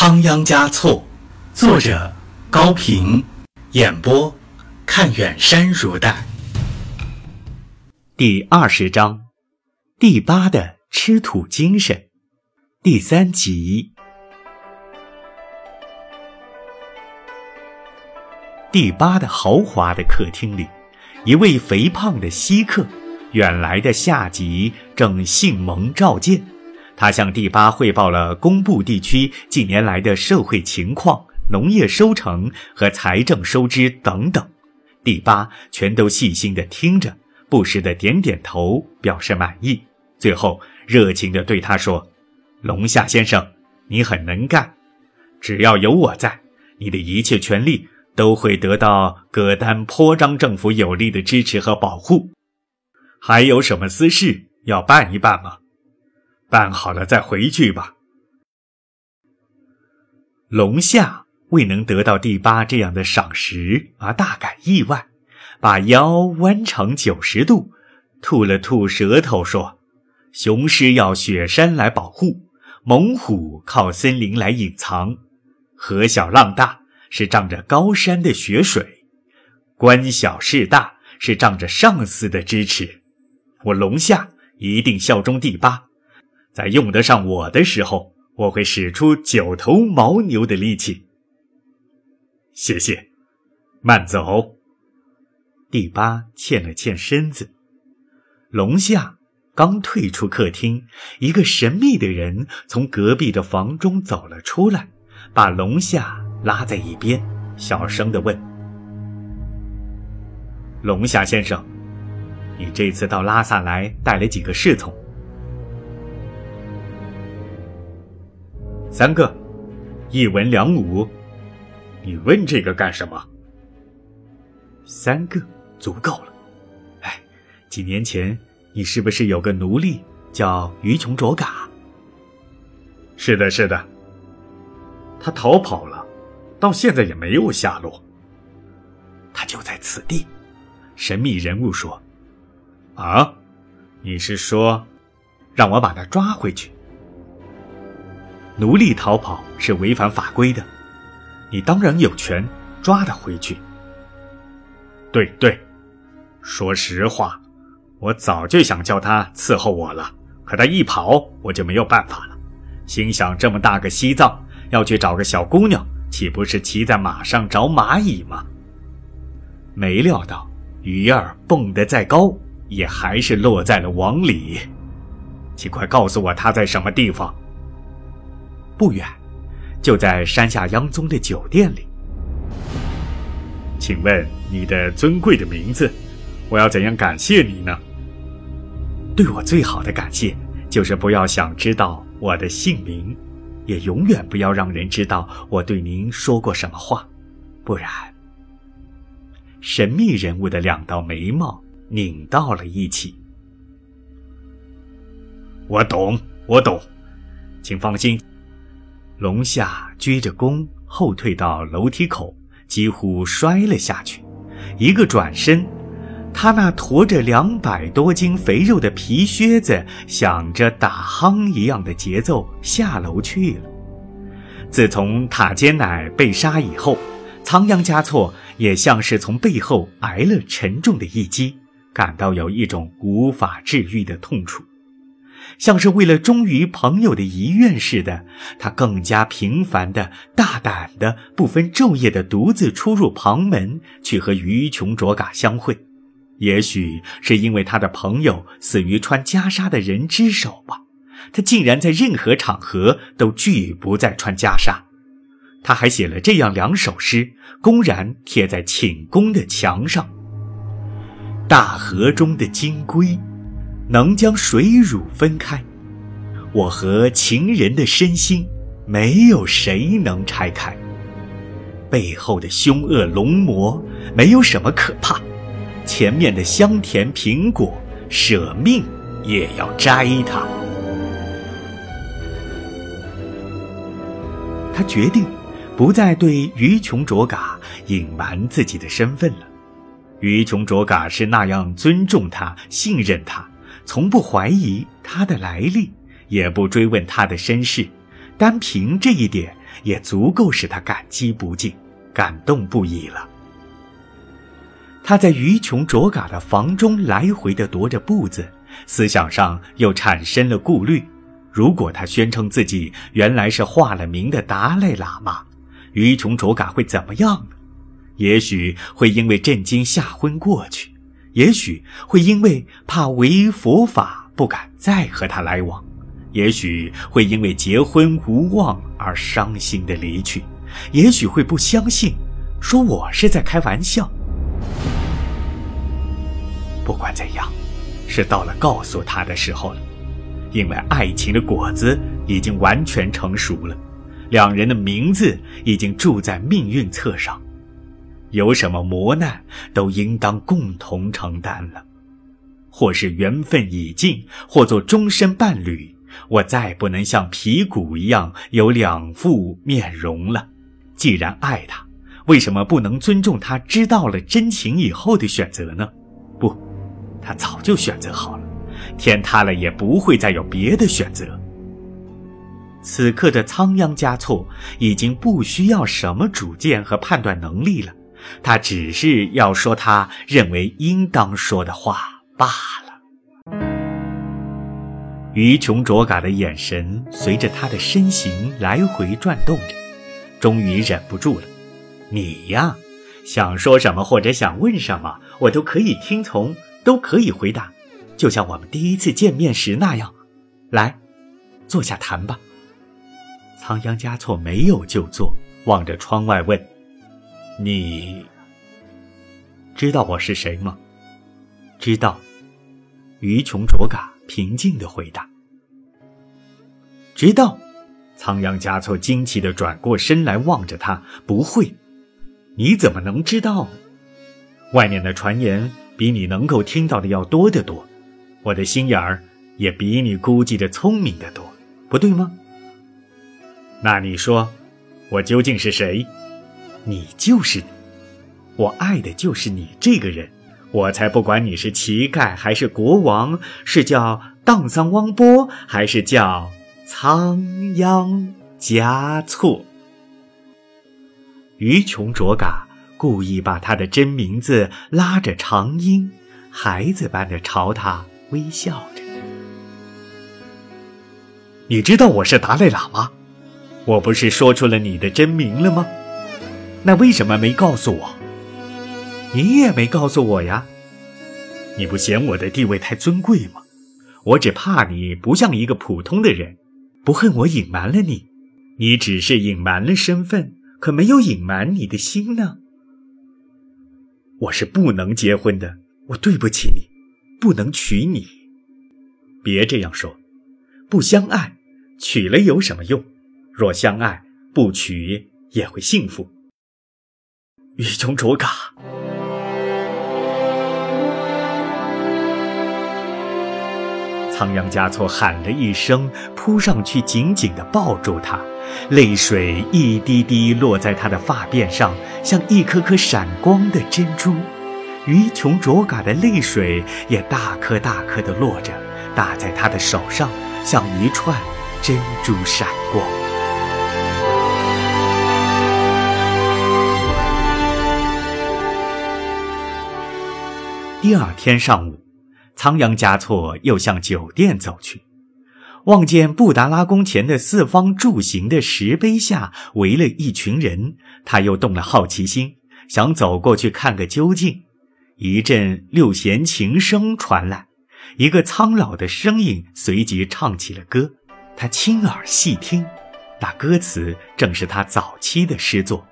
仓央嘉措，作者高平，演播看远山如黛。第二十章，第八的吃土精神，第三集。第八的豪华的客厅里，一位肥胖的稀客，远来的下级正信蒙召见。他向第八汇报了工部地区近年来的社会情况、农业收成和财政收支等等。第八全都细心地听着，不时地点点头，表示满意。最后热情地对他说：“龙夏先生，你很能干，只要有我在，你的一切权利都会得到葛丹颇章政府有力的支持和保护。还有什么私事要办一办吗？”办好了再回去吧。龙夏未能得到第八这样的赏识而大感意外，把腰弯成九十度，吐了吐舌头说：“雄狮要雪山来保护，猛虎靠森林来隐藏，河小浪大是仗着高山的雪水，官小势大是仗着上司的支持。我龙夏一定效忠第八。”在用得上我的时候，我会使出九头牦牛的力气。谢谢，慢走。第八欠了欠身子。龙夏刚退出客厅，一个神秘的人从隔壁的房中走了出来，把龙夏拉在一边，小声的问：“龙夏先生，你这次到拉萨来带了几个侍从？”三个，一文两武，你问这个干什么？三个足够了。哎，几年前你是不是有个奴隶叫于琼卓嘎？是的，是的。他逃跑了，到现在也没有下落。他就在此地。神秘人物说：“啊，你是说，让我把他抓回去？”奴隶逃跑是违反法规的，你当然有权抓他回去。对对，说实话，我早就想叫他伺候我了，可他一跑，我就没有办法了。心想这么大个西藏，要去找个小姑娘，岂不是骑在马上找蚂蚁吗？没料到鱼儿蹦得再高，也还是落在了网里。请快告诉我他在什么地方。不远，就在山下央宗的酒店里。请问你的尊贵的名字，我要怎样感谢你呢？对我最好的感谢，就是不要想知道我的姓名，也永远不要让人知道我对您说过什么话，不然。神秘人物的两道眉毛拧到了一起。我懂，我懂，请放心。龙夏鞠着躬，后退到楼梯口，几乎摔了下去。一个转身，他那驮着两百多斤肥肉的皮靴子，响着打夯一样的节奏下楼去了。自从塔尖乃被杀以后，仓央嘉措也像是从背后挨了沉重的一击，感到有一种无法治愈的痛楚。像是为了忠于朋友的遗愿似的，他更加频繁的、大胆的、不分昼夜的独自出入旁门，去和于琼卓嘎相会。也许是因为他的朋友死于穿袈裟的人之手吧，他竟然在任何场合都拒不再穿袈裟。他还写了这样两首诗，公然贴在寝宫的墙上：“大河中的金龟。”能将水乳分开，我和情人的身心，没有谁能拆开。背后的凶恶龙魔，没有什么可怕，前面的香甜苹果，舍命也要摘它。他决定，不再对于琼卓嘎隐瞒自己的身份了。于琼卓嘎是那样尊重他、信任他。从不怀疑他的来历，也不追问他的身世，单凭这一点也足够使他感激不尽、感动不已了。他在鱼穷卓嘎的房中来回的踱着步子，思想上又产生了顾虑：如果他宣称自己原来是化了名的达赖喇嘛，鱼穷卓嘎会怎么样呢？也许会因为震惊吓昏过去，也许会因为怕违佛法不敢再和他来往，也许会因为结婚无望而伤心的离去，也许会不相信，说我是在开玩笑。不管怎样，是到了告诉他的时候了，因为爱情的果子已经完全成熟了，两人的名字已经注在命运册上，有什么磨难都应当共同承担了，或是缘分已尽，或做终身伴侣，我再不能像皮骨一样有两副面容了。既然爱他，为什么不能尊重他知道了真情以后的选择呢？不。他早就选择好了，天塌了也不会再有别的选择。此刻的仓央嘉措已经不需要什么主见和判断能力了，他只是要说他认为应当说的话罢了。于琼卓嘎的眼神随着他的身形来回转动着，终于忍不住了：“你呀，想说什么或者想问什么，我都可以听从。”都可以回答，就像我们第一次见面时那样。来，坐下谈吧。仓央嘉措没有就坐，望着窗外问：“你知道我是谁吗？”“知道。”于琼卓嘎平静的回答。“知道。”仓央嘉措惊奇的转过身来望着他：“不会，你怎么能知道呢？外面的传言。”比你能够听到的要多得多，我的心眼儿也比你估计的聪明得多，不对吗？那你说，我究竟是谁？你就是，我爱的就是你这个人，我才不管你是乞丐还是国王，是叫荡桑汪波还是叫仓央嘉措。于琼卓嘎。故意把他的真名字拉着长音，孩子般的朝他微笑着。你知道我是达赖喇嘛，我不是说出了你的真名了吗？那为什么没告诉我？你也没告诉我呀？你不嫌我的地位太尊贵吗？我只怕你不像一个普通的人，不恨我隐瞒了你。你只是隐瞒了身份，可没有隐瞒你的心呢。我是不能结婚的，我对不起你，不能娶你。别这样说，不相爱，娶了有什么用？若相爱，不娶也会幸福。雨中卓嘎。仓央嘉措喊了一声，扑上去紧紧地抱住她，泪水一滴滴落在她的发辫上，像一颗颗闪光的珍珠。于琼卓嘎的泪水也大颗大颗地落着，打在她的手上，像一串珍珠闪过。第二天上午。仓央嘉措又向酒店走去，望见布达拉宫前的四方柱形的石碑下围了一群人，他又动了好奇心，想走过去看个究竟。一阵六弦琴声传来，一个苍老的声音随即唱起了歌。他亲耳细听，那歌词正是他早期的诗作。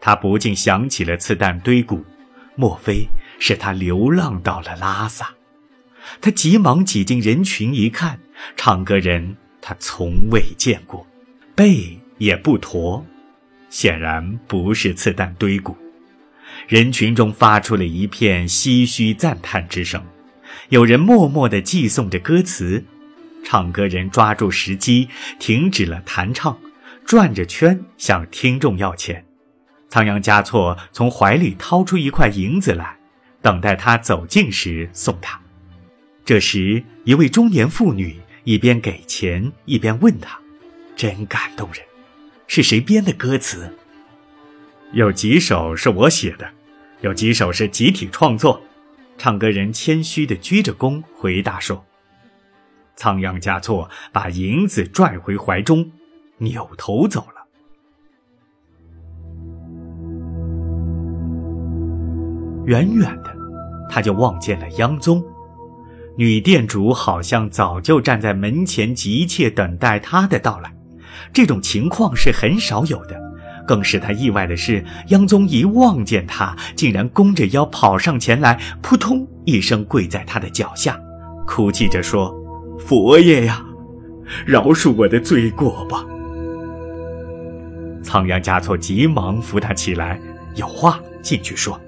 他不禁想起了次旦堆谷，莫非是他流浪到了拉萨？他急忙挤进人群一看，唱歌人他从未见过，背也不驼，显然不是次旦堆谷。人群中发出了一片唏嘘赞叹之声，有人默默地寄诵着歌词。唱歌人抓住时机，停止了弹唱，转着圈向听众要钱。仓央嘉措从怀里掏出一块银子来，等待他走近时送他。这时，一位中年妇女一边给钱，一边问他：“真感动人，是谁编的歌词？有几首是我写的，有几首是集体创作。唱歌人谦虚地鞠着躬回答说：“仓央嘉措把银子拽回怀中，扭头走了。远远的，他就望见了央宗。女店主好像早就站在门前，急切等待他的到来。这种情况是很少有的。更使他意外的是，央宗一望见他，竟然弓着腰跑上前来，扑通一声跪在他的脚下，哭泣着说：“佛爷呀，饶恕我的罪过吧！”仓央嘉措急忙扶他起来，有话进去说。